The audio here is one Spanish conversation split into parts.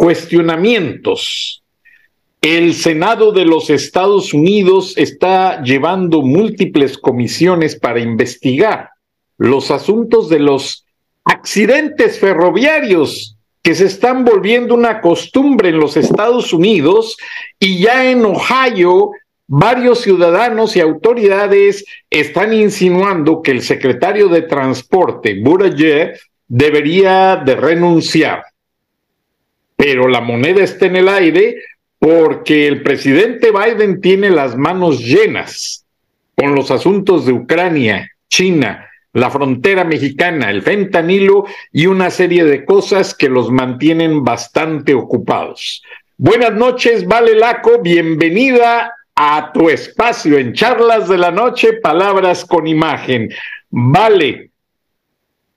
cuestionamientos. El Senado de los Estados Unidos está llevando múltiples comisiones para investigar los asuntos de los accidentes ferroviarios que se están volviendo una costumbre en los Estados Unidos y ya en Ohio varios ciudadanos y autoridades están insinuando que el secretario de Transporte, Buttigieg, debería de renunciar. Pero la moneda está en el aire porque el presidente Biden tiene las manos llenas con los asuntos de Ucrania, China, la frontera mexicana, el fentanilo y una serie de cosas que los mantienen bastante ocupados. Buenas noches, Vale Laco, bienvenida a tu espacio en charlas de la noche, palabras con imagen. Vale,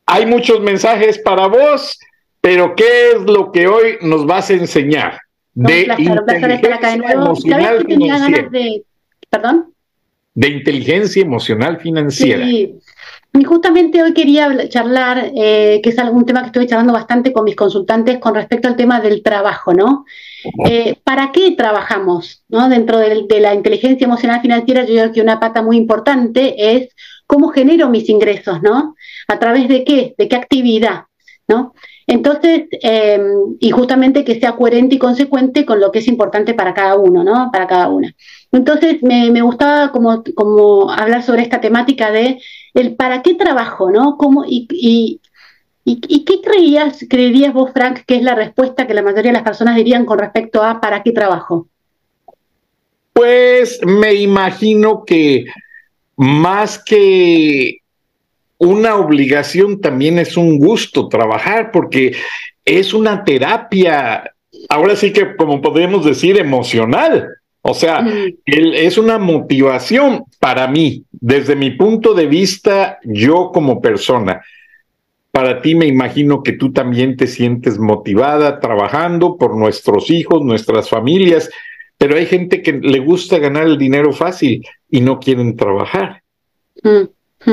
hay muchos mensajes para vos, pero ¿qué es lo que hoy nos vas a enseñar? De de ¿Perdón? De inteligencia emocional financiera. Sí. Y justamente hoy quería charlar, eh, que es algún tema que estoy charlando bastante con mis consultantes con respecto al tema del trabajo, ¿no? Eh, ¿Para qué trabajamos? ¿no? Dentro de, la inteligencia emocional financiera, yo creo que una pata muy importante es cómo genero mis ingresos, ¿no? ¿A través de qué? ¿De qué actividad? ¿No? Entonces, eh, y justamente que sea coherente y consecuente con lo que es importante para cada uno, ¿no? Para cada una. Entonces, me, gustaba como, como hablar sobre esta temática de el para qué trabajo, ¿no? ¿Cómo, y, ¿Y, qué creías, creerías vos, Frank, que es la respuesta que la mayoría de las personas dirían con respecto a para qué trabajo? Pues me imagino que más que una obligación también es un gusto trabajar porque es una terapia, ahora sí que como podemos decir, emocional. O sea, es una motivación para mí, desde mi punto de vista, yo como persona para ti me imagino que tú también te sientes motivada trabajando por nuestros hijos, nuestras familias, pero hay gente que le gusta ganar el dinero fácil y no quieren trabajar. Mm,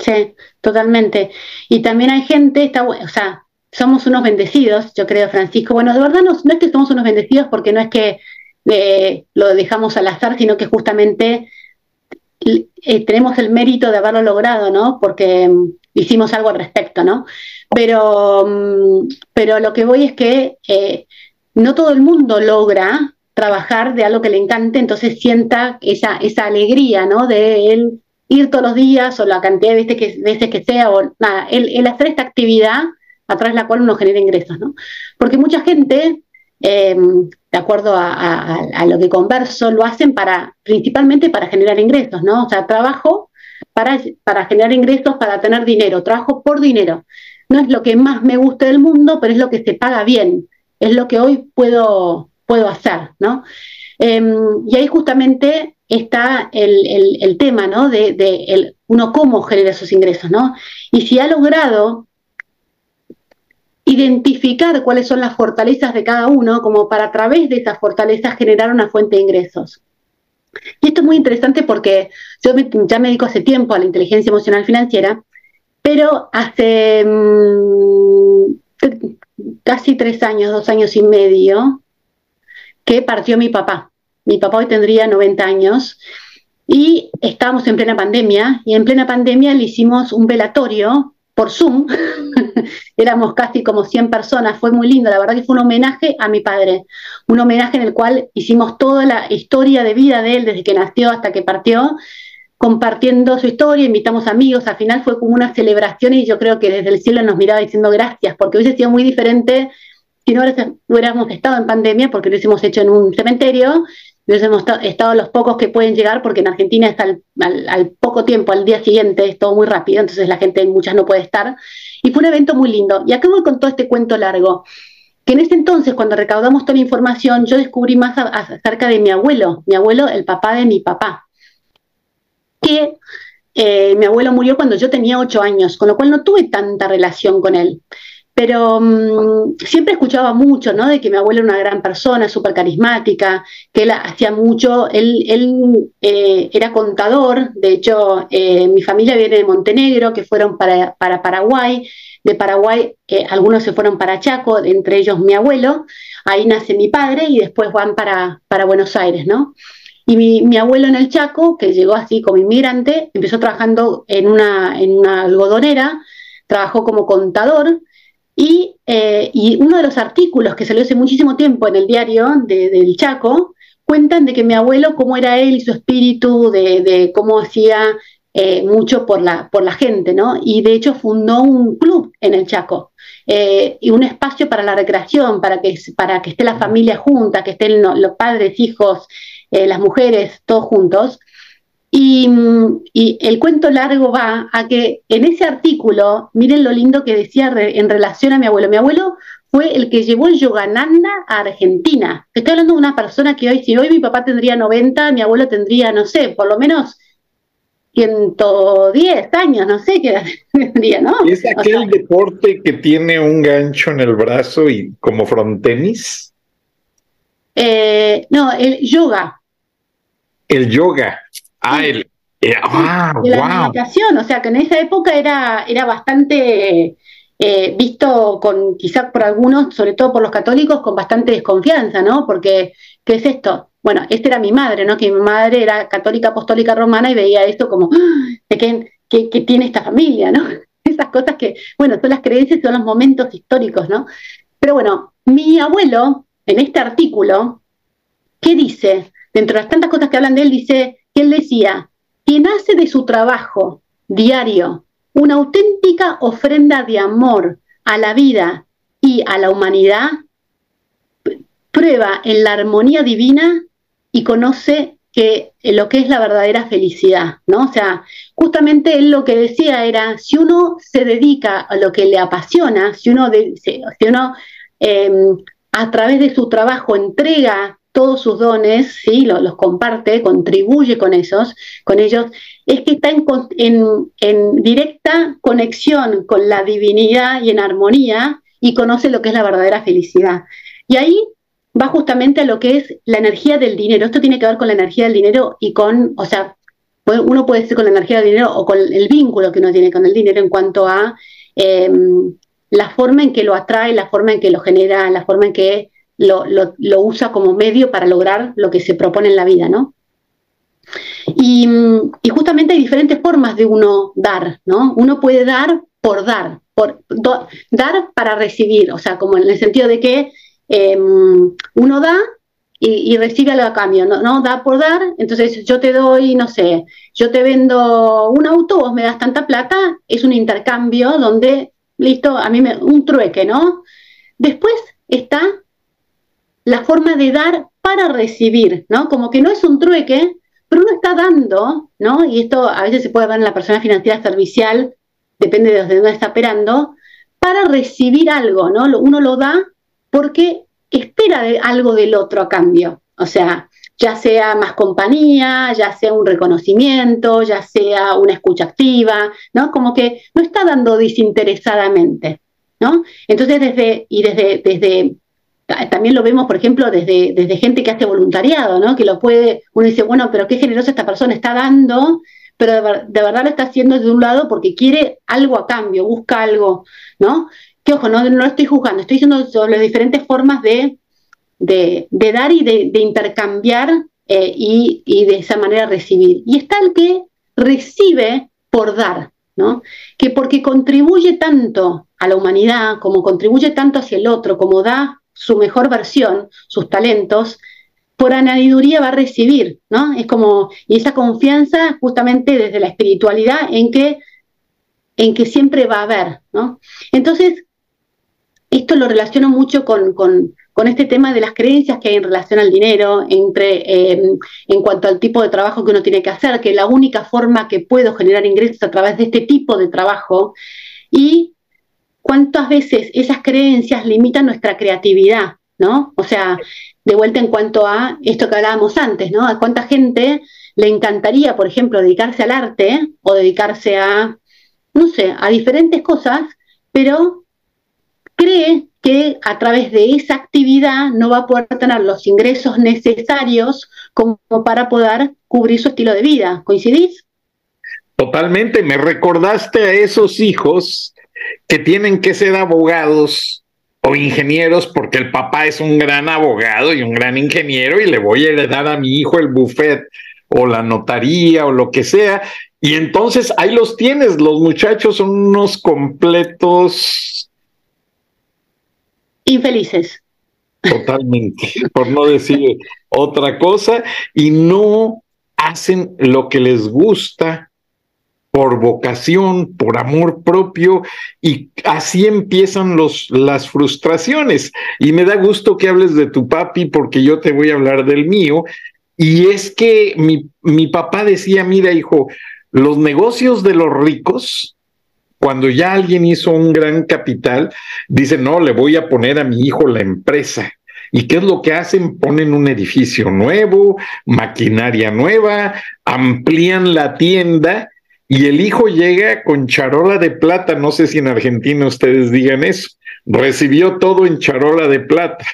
sí, totalmente. Y también hay gente, está, o sea, somos unos bendecidos, yo creo, Francisco. Bueno, de verdad no, es que somos unos bendecidos porque no es que eh, lo dejamos al azar, sino que justamente eh, tenemos el mérito de haberlo logrado, ¿no? Porque mm, hicimos algo al respecto, ¿no? Pero, mm, pero lo que voy es que eh, no todo el mundo logra trabajar de algo que le encante, entonces sienta esa, esa alegría, ¿no? De él ir todos los días o la cantidad de veces que, veces que sea, o nada, el, hacer esta actividad a través de la cual uno genera ingresos, ¿no? Porque mucha gente, eh, de acuerdo a, lo que converso, lo hacen para, principalmente para generar ingresos, ¿no? O sea, trabajo para, para generar ingresos, para tener dinero, trabajo por dinero. No es lo que más me gusta del mundo, pero es lo que se paga bien, es lo que hoy puedo, puedo hacer, ¿no? Em, y ahí justamente está el, el, tema, ¿no? De, de el, uno cómo genera esos ingresos, ¿no? Y si ha logrado identificar cuáles son las fortalezas de cada uno, como para a través de esas fortalezas generar una fuente de ingresos. Y esto es muy interesante porque yo ya me dedico hace tiempo a la inteligencia emocional financiera, pero hace mm, casi tres años, dos años y medio, que partió mi papá. Mi papá hoy tendría 90 años y estábamos en plena pandemia y en plena pandemia le hicimos un velatorio por Zoom, éramos casi como 100 personas, fue muy lindo, la verdad que fue un homenaje a mi padre, un homenaje en el cual hicimos toda la historia de vida de él desde que nació hasta que partió, compartiendo su historia, invitamos amigos, al final fue como una celebración y yo creo que desde el cielo nos miraba diciendo gracias, porque hubiese sido muy diferente si no hubiéramos estado en pandemia, porque lo hubiésemos hecho en un cementerio, hubiésemos estado los pocos que pueden llegar, porque en Argentina está al, poco tiempo, al día siguiente, es todo muy rápido, entonces la gente, muchas no puede estar. Y fue un evento muy lindo. Y acá voy con todo este cuento largo, que en ese entonces, cuando recaudamos toda la información, yo descubrí más acerca de mi abuelo, mi abuelo, el papá de mi papá, que eh, mi abuelo murió cuando yo tenía ocho años, con lo cual no tuve tanta relación con él pero mm, siempre escuchaba mucho, ¿no? De que mi abuela era una gran persona, súper carismática, que él hacía mucho, él, eh, era contador, de hecho, eh, mi familia viene de Montenegro, que fueron para, para Paraguay, de Paraguay eh, algunos se fueron para Chaco, entre ellos mi abuelo, ahí nace mi padre y después van para, Buenos Aires, ¿no? Y mi, abuelo en el Chaco, que llegó así como inmigrante, empezó trabajando en una algodonera, trabajó como contador, eh, y, uno de los artículos que salió hace muchísimo tiempo en el diario del Chaco, cuentan de que mi abuelo, cómo era él y su espíritu, de, cómo hacía eh, mucho por la, por la gente, ¿no? Y de hecho fundó un club en el Chaco eh, y un espacio para la recreación, para que, para que esté la familia junta, que estén los padres, hijos, las mujeres, todos juntos. Y, el cuento largo va a que en ese artículo, miren lo lindo que decía en relación a mi abuelo. Mi abuelo fue el que llevó el Yogananda a Argentina. Estoy hablando de una persona que hoy, si hoy mi papá tendría 90, mi abuelo tendría, no sé, por lo menos 110 años, no sé qué tendría, ¿no? ¿Es aquel deporte que tiene un gancho en el brazo y como frontenis? Eh, no, el yoga. El yoga. Ah, el, eh, de la meditación, o sea que en esa época era, era bastante eh, visto con, quizás por algunos, sobre todo por los católicos, con bastante desconfianza, ¿no? Porque, ¿qué es esto? Bueno, esta era mi madre, ¿no? Que mi madre era católica apostólica romana y veía esto como, ¡Ah! ¿de qué, qué, tiene esta familia, ¿no? Esas cosas que, bueno, son las creencias, son los momentos históricos, ¿no? Pero bueno, mi abuelo, en este artículo, ¿qué dice? Dentro de las tantas cosas que hablan de él, dice, él decía, quien hace de su trabajo diario una auténtica ofrenda de amor a la vida y a la humanidad, prueba en la armonía divina y conoce que lo que es la verdadera felicidad, ¿no? O sea, justamente él lo que decía era, si uno se dedica a lo que le apasiona, si uno, si uno em, a través de su trabajo entrega todos sus dones, ¿sí? los, comparte, contribuye con esos, con ellos, es que está en, directa conexión con la divinidad y en armonía y conoce lo que es la verdadera felicidad. Y ahí va justamente a lo que es la energía del dinero. Esto tiene que ver con la energía del dinero y con, o sea, uno puede decir con la energía del dinero o con el vínculo que uno tiene con el dinero en cuanto a em, la forma en que lo atrae, la forma en que lo genera, la forma en que lo, usa como medio para lograr lo que se propone en la vida, ¿no? Y, justamente hay diferentes formas de uno dar, ¿no? Uno puede dar por dar, por dar para recibir, o sea, como en el sentido de que em, uno da y, recibe algo a cambio, ¿no? ¿no? Da por dar, entonces yo te doy, no sé, yo te vendo un auto, vos me das tanta plata, es un intercambio donde, listo, a mí me, un trueque, ¿no? Después está la forma de dar para recibir, ¿no? Como que no es un trueque, pero uno está dando, ¿no? Y esto a veces se puede ver en la persona financiera servicial, depende de dónde está operando, para recibir algo, ¿no? Uno lo da porque espera algo del otro a cambio. O sea, ya sea más compañía, ya sea un reconocimiento, ya sea una escucha activa, ¿no? Como que no está dando desinteresadamente, ¿no? Entonces, desde, y desde, desde también lo vemos, por ejemplo, desde, desde gente que hace voluntariado, ¿no? Que lo puede, uno dice, bueno, pero qué generosa esta persona está dando, pero de, verdad lo está haciendo de un lado porque quiere algo a cambio, busca algo, ¿no? Que ojo, no, no estoy juzgando, estoy diciendo sobre las diferentes formas de, de, dar y de, intercambiar eh, y, y, de esa manera recibir. Y está el que recibe por dar, ¿no? Que porque contribuye tanto a la humanidad, como contribuye tanto hacia el otro, como da su mejor versión, sus talentos, por añadiduría va a recibir, ¿no? Es como, y esa confianza justamente desde la espiritualidad en que, en que siempre va a haber, ¿no? Entonces, esto lo relaciono mucho con, con, con este tema de las creencias que hay en relación al dinero, entre, eh, en cuanto al tipo de trabajo que uno tiene que hacer, que la única forma que puedo generar ingresos a través de este tipo de trabajo y cuántas veces esas creencias limitan nuestra creatividad, ¿no? O sea, de vuelta en cuanto a esto que hablábamos antes, ¿no? A cuánta gente le encantaría, por ejemplo, dedicarse al arte o dedicarse a, no sé, a diferentes cosas, pero cree que a través de esa actividad no va a poder tener los ingresos necesarios como para poder cubrir su estilo de vida. ¿Coincidís? Totalmente, me recordaste a esos hijos que tienen que ser abogados o ingenieros porque el papá es un gran abogado y un gran ingeniero y le voy a heredar a mi hijo el buffet o la notaría o lo que sea. Y entonces ahí los tienes, los muchachos son unos completos infelices. Totalmente, por no decir otra cosa, y no hacen lo que les gusta por vocación, por amor propio, y así empiezan los, las frustraciones. Y me da gusto que hables de tu papi, porque yo te voy a hablar del mío. Y es que mi, mi papá decía, mira, hijo, los negocios de los ricos, cuando ya alguien hizo un gran capital, dice, no, le voy a poner a mi hijo la empresa. ¿Y qué es lo que hacen? Ponen un edificio nuevo, maquinaria nueva, amplían la tienda y el hijo llega con charola de plata, no sé si en Argentina ustedes digan eso, recibió todo en charola de plata.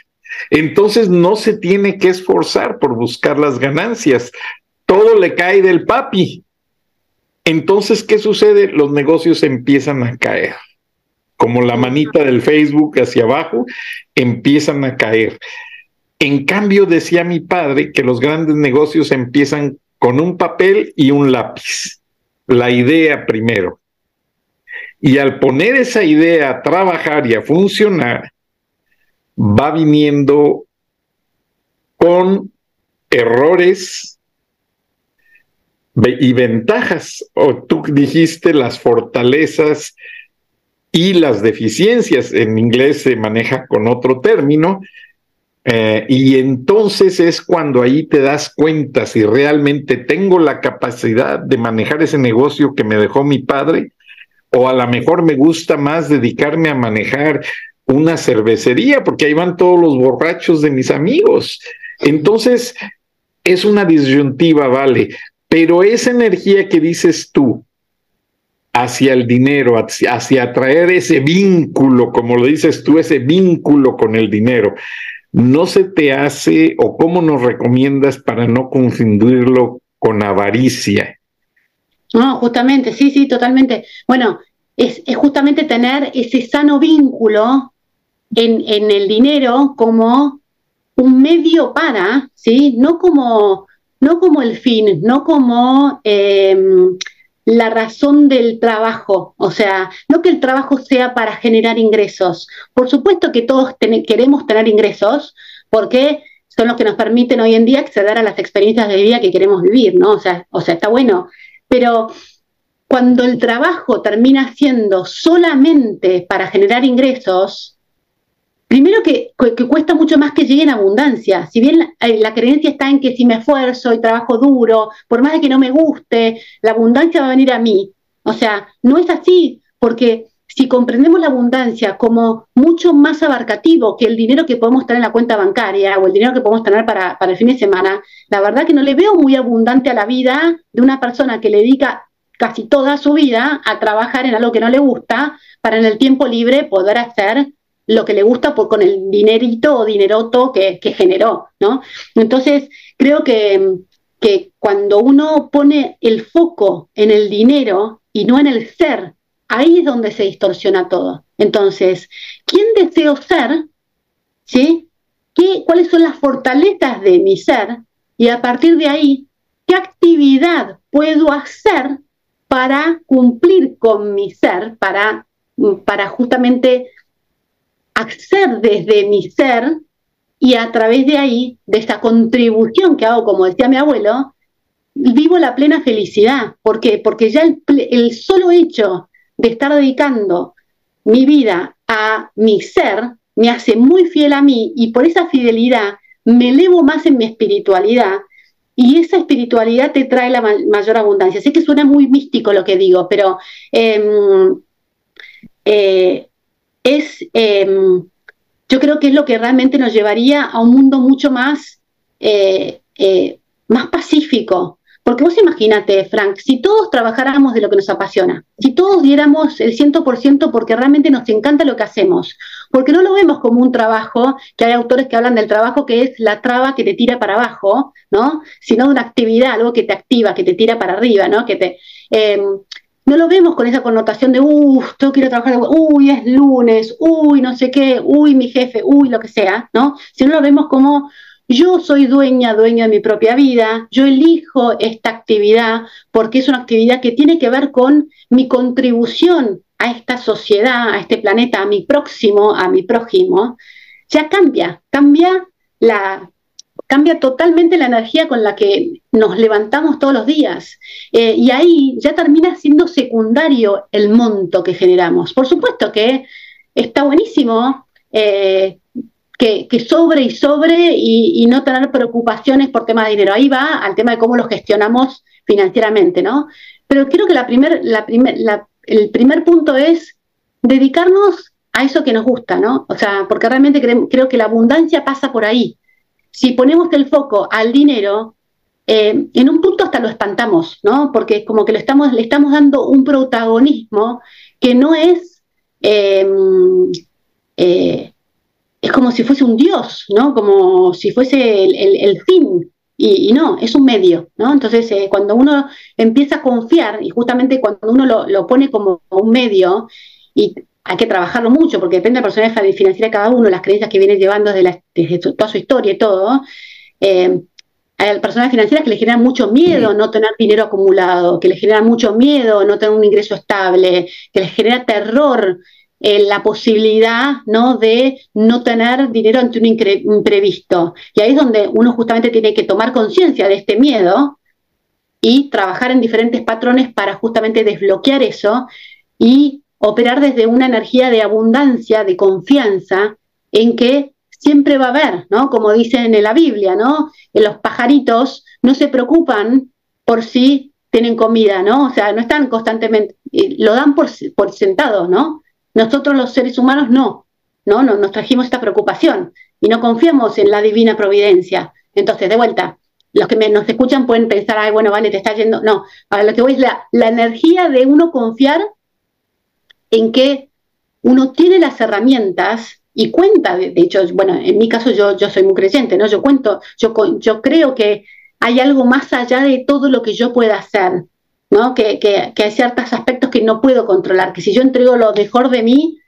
Entonces no se tiene que esforzar por buscar las ganancias, todo le cae del papi. Entonces, ¿qué sucede? Los negocios empiezan a caer, como la manita del Facebook hacia abajo, empiezan a caer. En cambio, decía mi padre que los grandes negocios empiezan con un papel y un lápiz la idea primero. Y al poner esa idea a trabajar y a funcionar, va viniendo con errores y ventajas, o tú dijiste las fortalezas y las deficiencias, en inglés se maneja con otro término, eh, y entonces es cuando ahí te das cuenta si realmente tengo la capacidad de manejar ese negocio que me dejó mi padre, o a lo mejor me gusta más dedicarme a manejar una cervecería, porque ahí van todos los borrachos de mis amigos. Entonces, es una disyuntiva, vale, pero esa energía que dices tú hacia el dinero, hacia, hacia atraer ese vínculo, como lo dices tú, ese vínculo con el dinero, ¿no se te hace o cómo nos recomiendas para no confundirlo con avaricia? No, justamente, sí, sí, totalmente. Bueno, es, justamente tener ese sano vínculo en, en, el dinero como un medio para, ¿sí? No como, no como el fin, no como em, la razón del trabajo, o sea, no que el trabajo sea para generar ingresos. Por supuesto que todos queremos tener ingresos porque son los que nos permiten hoy en día acceder a las experiencias de vida que queremos vivir, ¿no? O sea, o sea, está bueno, pero cuando el trabajo termina siendo solamente para generar ingresos, Primero que, cuesta mucho más que llegue en abundancia. Si bien eh, la, creencia está en que si me esfuerzo y trabajo duro, por más de que no me guste, la abundancia va a venir a mí. O sea, no es así, porque si comprendemos la abundancia como mucho más abarcativo que el dinero que podemos tener en la cuenta bancaria o el dinero que podemos tener para, para el fin de semana, la verdad que no le veo muy abundante a la vida de una persona que le dedica casi toda su vida a trabajar en algo que no le gusta para en el tiempo libre poder hacer lo que le gusta por, con el dinerito o dineroto que, que generó, ¿no? Entonces, creo que, que cuando uno pone el foco en el dinero y no en el ser, ahí es donde se distorsiona todo. Entonces, ¿quién deseo ser? ¿Sí? ¿Qué, ¿Cuáles son las fortalezas de mi ser? Y a partir de ahí, ¿qué actividad puedo hacer para cumplir con mi ser, para, para justamente hacer desde mi ser y a través de ahí, de esta contribución que hago, como decía mi abuelo, vivo la plena felicidad. ¿Por qué? Porque ya el, solo hecho de estar dedicando mi vida a mi ser me hace muy fiel a mí y por esa fidelidad me elevo más en mi espiritualidad y esa espiritualidad te trae la mayor abundancia. Sé que suena muy místico lo que digo, pero em, eh, es, em, yo creo que es lo que realmente nos llevaría a un mundo mucho más, eh, eh, más pacífico, porque vos imagínate, Frank, si todos trabajáramos de lo que nos apasiona, si todos diéramos el 100% porque realmente nos encanta lo que hacemos, porque no lo vemos como un trabajo, que hay autores que hablan del trabajo que es la traba que te tira para abajo, ¿no? Sino de una actividad, algo que te activa, que te tira para arriba, ¿no? Que te, em, no lo vemos con esa connotación de, uff, tengo que ir a trabajar, uy, es lunes, uy, no sé qué, uy, mi jefe, uy, lo que sea, ¿no? Sino lo vemos como yo soy dueña, dueño de mi propia vida, yo elijo esta actividad porque es una actividad que tiene que ver con mi contribución a esta sociedad, a este planeta, a mi próximo, a mi prójimo, ya cambia, cambia la cambia totalmente la energía con la que nos levantamos todos los días. Eh, y ahí ya termina siendo secundario el monto que generamos. Por supuesto que está buenísimo eh, que, sobre y sobre y, no tener preocupaciones por tema de dinero. Ahí va al tema de cómo lo gestionamos financieramente, ¿no? Pero creo que la primer, la el primer punto es dedicarnos a eso que nos gusta, ¿no? O sea, porque realmente creo, que la abundancia pasa por ahí. Si ponemos el foco al dinero, eh, en un punto hasta lo espantamos, ¿no? Porque como que le estamos, le estamos dando un protagonismo que no es eh, eh, es como si fuese un dios, ¿no? Como si fuese el, fin. Y, no, es un medio, ¿no? Entonces, eh, cuando uno empieza a confiar, y justamente cuando uno lo, pone como un medio, y hay que trabajarlo mucho, porque depende de la personalidad financiera de cada uno, las creencias que viene llevando desde, toda su historia y todo, eh, hay personas financieras que le generan mucho miedo no tener dinero acumulado, que le generan mucho miedo no tener un ingreso estable, que les genera terror eh, la posibilidad ¿no? de no tener dinero ante un imprevisto. Y ahí es donde uno justamente tiene que tomar conciencia de este miedo y trabajar en diferentes patrones para justamente desbloquear eso y operar desde una energía de abundancia, de confianza, en que siempre va a haber, ¿no? Como dice en la Biblia, ¿no? En los pajaritos no se preocupan por si tienen comida, ¿no? O sea, no están constantemente, lo dan por, sentado, ¿no? Nosotros los seres humanos no, no, no nos trajimos esta preocupación y no confiamos en la divina providencia. Entonces, de vuelta, los que nos escuchan pueden pensar, ay, bueno, vale, te está yendo. No, ahora lo que voy es la, energía de uno confiar en que uno tiene las herramientas y cuenta, de, hecho, bueno, en mi caso yo, yo soy muy creyente, ¿no? Yo cuento, yo, yo creo que hay algo más allá de todo lo que yo pueda hacer. ¿no? Que, que, hay ciertos aspectos que no puedo controlar, que si yo entrego lo mejor de mí,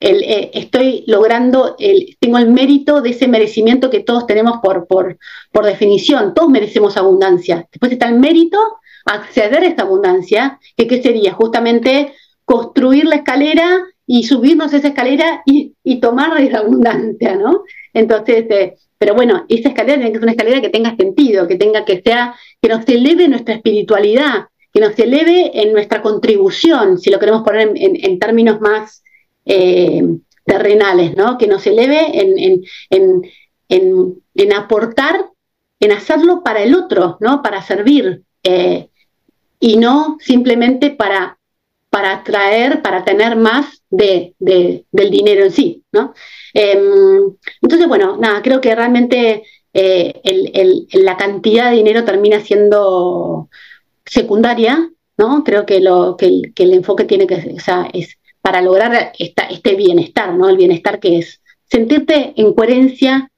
el, eh, estoy logrando, el, tengo el mérito de ese merecimiento que todos tenemos por, por, por definición, todos merecemos abundancia. Después está el mérito acceder a esta abundancia, que ¿qué sería? Justamente construir la escalera y subirnos esa escalera y, y tomar esa abundancia, ¿no? Entonces, eh, pero bueno, esa escalera tiene que ser una escalera que tenga sentido, que tenga que sea, que nos eleve nuestra espiritualidad, que nos eleve en nuestra contribución, si lo queremos poner en, términos más eh, terrenales, ¿no? que nos eleve en, aportar, en hacerlo para el otro, ¿no? para servir, eh, y no simplemente para, para atraer, para tener más de, del dinero en sí. ¿no? Em, entonces, bueno, nada, creo que realmente eh, la cantidad de dinero termina siendo secundaria, ¿no? Creo que, lo, que, el, enfoque tiene que, o es para lograr este bienestar, ¿no? El bienestar que es sentirte en coherencia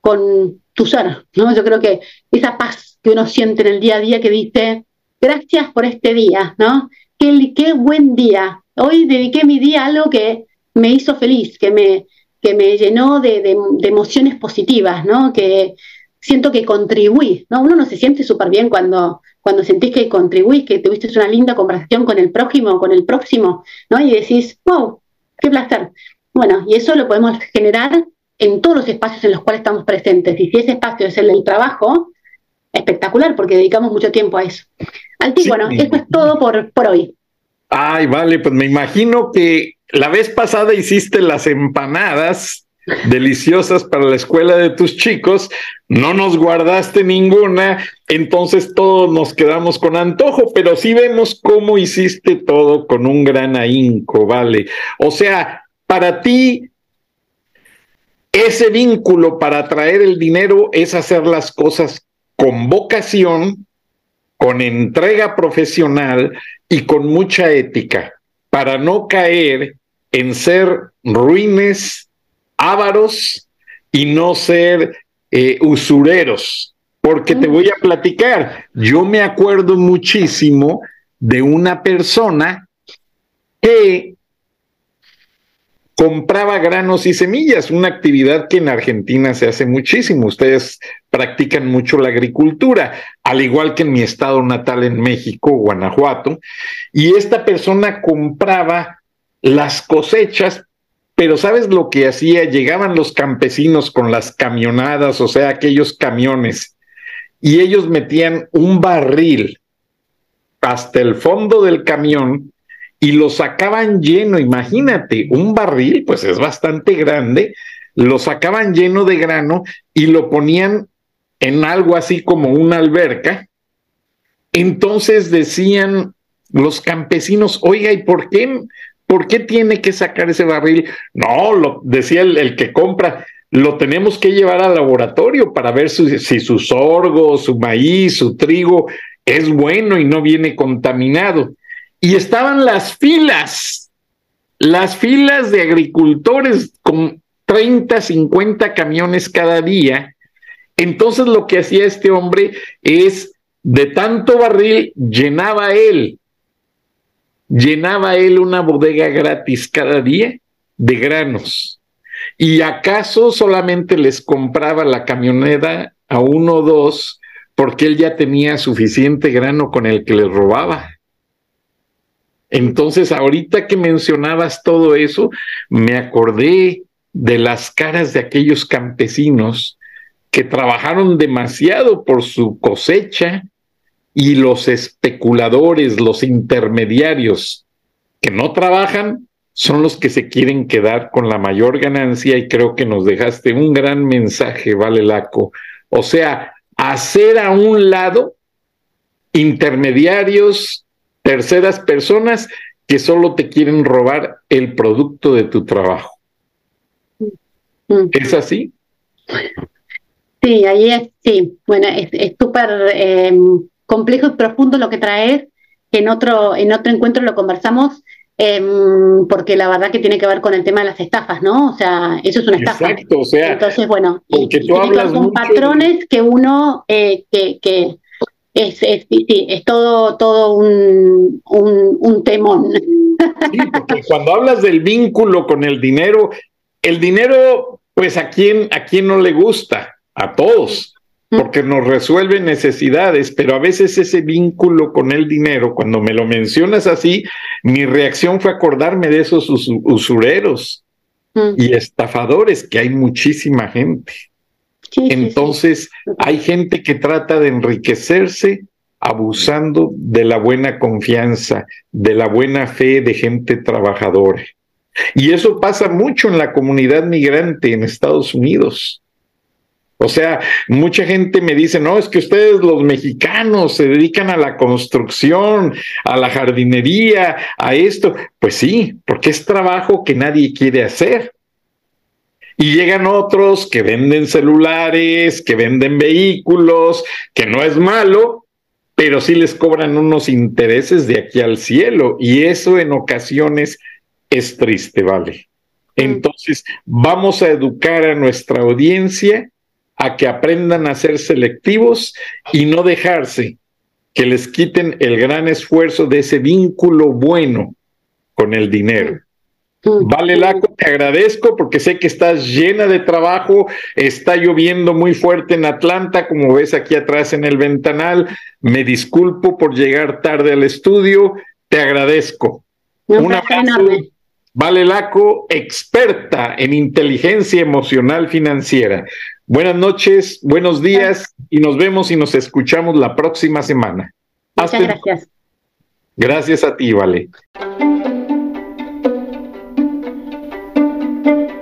con tu ser, ¿no? Yo creo que esa paz que uno siente en el día a día que dice, gracias por este día, ¿no? Qué, buen día. Hoy dediqué mi día a algo que me hizo feliz, que me, que me llenó de, de emociones positivas, ¿no? Que, siento que contribuís, ¿no? Uno no se siente súper bien cuando, cuando sentís que contribuís, que tuviste una linda conversación con el prójimo, con el próximo, ¿no? Y decís, wow, qué placer. Bueno, y eso lo podemos generar en todos los espacios en los cuales estamos presentes. Y si ese espacio es el del trabajo, espectacular, porque dedicamos mucho tiempo a eso. Alti, bueno, eso es todo por, por hoy. Ay, vale, pues me imagino que la vez pasada hiciste las empanadas deliciosas para la escuela de tus chicos, no nos guardaste ninguna, entonces todos nos quedamos con antojo, pero sí vemos cómo hiciste todo con un gran ahínco, ¿vale? O sea, para ti, ese vínculo para atraer el dinero es hacer las cosas con vocación, con entrega profesional y con mucha ética, para no caer en ser ruines, ávaros y no ser eh, usureros. Porque te voy a platicar, yo me acuerdo muchísimo de una persona que compraba granos y semillas, una actividad que en Argentina se hace muchísimo. Ustedes practican mucho la agricultura, al igual que en mi estado natal en México, Guanajuato. Y esta persona compraba las cosechas, pero ¿sabes lo que hacía? Llegaban los campesinos con las camionadas, o sea, aquellos camiones, y ellos metían un barril hasta el fondo del camión y lo sacaban lleno, imagínate, un barril, pues es bastante grande, lo sacaban lleno de grano y lo ponían en algo así como una alberca. Entonces decían los campesinos, oiga, ¿y por qué, por qué tiene que sacar ese barril? No, lo decía el, que compra, lo tenemos que llevar al laboratorio para ver si, si su sorgo, su maíz, su trigo es bueno y no viene contaminado y estaban las filas, las filas de agricultores con 30, 50 camiones cada día. Entonces lo que hacía este hombre es, de tanto barril, llenaba él, llenaba él una bodega gratis cada día de granos. Y acaso solamente les compraba la camioneta a uno o dos porque él ya tenía suficiente grano con el que les robaba. Entonces, ahorita que mencionabas todo eso, me acordé de las caras de aquellos campesinos que trabajaron demasiado por su cosecha y los especuladores, los intermediarios que no trabajan, son los que se quieren quedar con la mayor ganancia y creo que nos dejaste un gran mensaje, Vale Laco. O sea, hacer a un lado intermediarios, terceras personas que solo te quieren robar el producto de tu trabajo. ¿Es así? Sí, ahí es, sí. Bueno, es súper eh, complejo y profundo lo que traes. En otro, en otro encuentro lo conversamos, em, porque la verdad que tiene que ver con el tema de las estafas, ¿no? O sea, eso es una estafa. Exacto, o sea. Entonces, bueno, y, patrones que uno, eh, que, que es, es, sí, es todo, todo un, un, temón. Sí, porque cuando hablas del vínculo con el dinero, el dinero, pues a quién, a quién no le gusta, a todos, porque nos resuelve necesidades, pero a veces ese vínculo con el dinero, cuando me lo mencionas así, mi reacción fue acordarme de esos usureros y estafadores, que hay muchísima gente. Entonces, hay gente que trata de enriquecerse abusando de la buena confianza, de la buena fe de gente trabajadora. Y eso pasa mucho en la comunidad migrante en Estados Unidos. O sea, mucha gente me dice, no, es que ustedes los mexicanos se dedican a la construcción, a la jardinería, a esto. Pues sí, porque es trabajo que nadie quiere hacer. Y llegan otros que venden celulares, que venden vehículos, que no es malo, pero sí les cobran unos intereses de aquí al cielo. Y eso en ocasiones es triste, ¿vale? Mm. Entonces, vamos a educar a nuestra audiencia a que aprendan a ser selectivos y no dejarse que les quiten el gran esfuerzo de ese vínculo bueno con el dinero. Mm. Vale, Laco, te agradezco porque sé que estás llena de trabajo, está lloviendo muy fuerte en Atlanta, como ves aquí atrás en el ventanal. Me disculpo por llegar tarde al estudio, te agradezco. Un, abrazo. Vale Laco, experta en inteligencia emocional financiera. Buenas noches, buenos días y nos vemos y nos escuchamos la próxima semana. Muchas gracias. Gracias a ti, Vale.